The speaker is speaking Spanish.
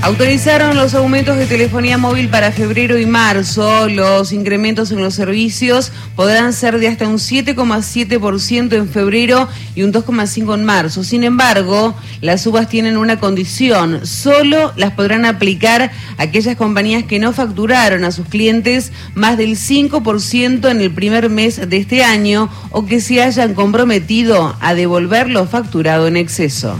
Autorizaron los aumentos de telefonía móvil para febrero y marzo. Los incrementos en los servicios podrán ser de hasta un 7,7% en febrero y un 2,5% en marzo. Sin embargo, las subas tienen una condición. Solo las podrán aplicar aquellas compañías que no facturaron a sus clientes más del 5% en el primer mes de este año o que se hayan comprometido a devolver lo facturado en exceso.